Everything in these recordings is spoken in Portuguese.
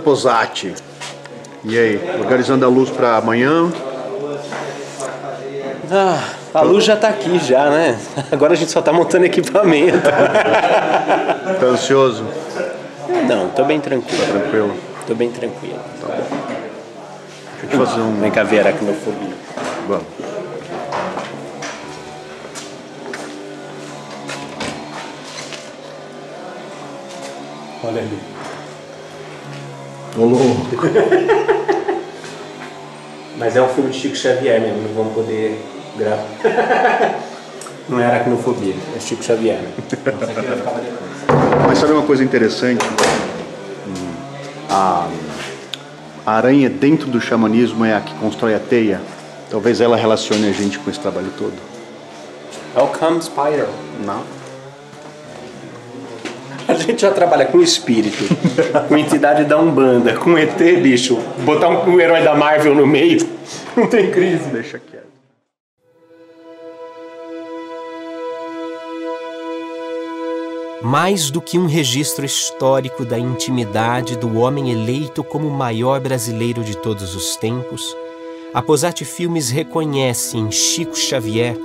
Posati. E aí, organizando a luz para amanhã? Ah, a luz já tá aqui já, né? Agora a gente só tá montando equipamento. Tá ansioso? Não, tô bem tranquilo. Tá tranquilo? Tô bem tranquilo. Tá bom. Deixa eu te fazer um... Vem cá ver a aracnofobia. Vamos. Olha ali. Ô, louco. Mas é um filme de Chico Xavier mesmo, não vamos poder gravar. Não é aracnofobia, é Chico Xavier. Né? Mas sabe uma coisa interessante? A, a aranha dentro do xamanismo é a que constrói a teia. Talvez ela relacione a gente com esse trabalho todo. Welcome, Spider. Não? A gente já trabalha com espírito, com entidade da Umbanda, com ET, bicho. Botar um, um herói da Marvel no meio, não tem crise. Deixa quieto. Mais do que um registro histórico da intimidade do homem eleito como o maior brasileiro de todos os tempos, a Posati Filmes reconhece em Chico Xavier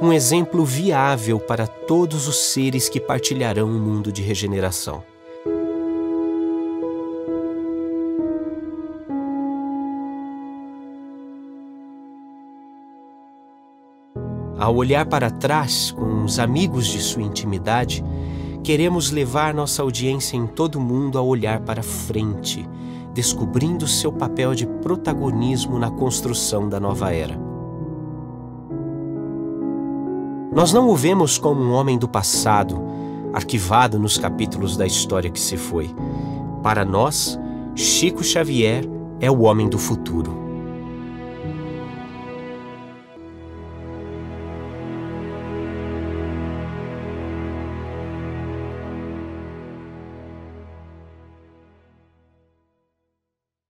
um exemplo viável para todos os seres que partilharão um mundo de regeneração. Ao olhar para trás com os amigos de sua intimidade, queremos levar nossa audiência em todo o mundo a olhar para frente, descobrindo seu papel de protagonismo na construção da nova era. Nós não o vemos como um homem do passado, arquivado nos capítulos da história que se foi. Para nós, Chico Xavier é o homem do futuro.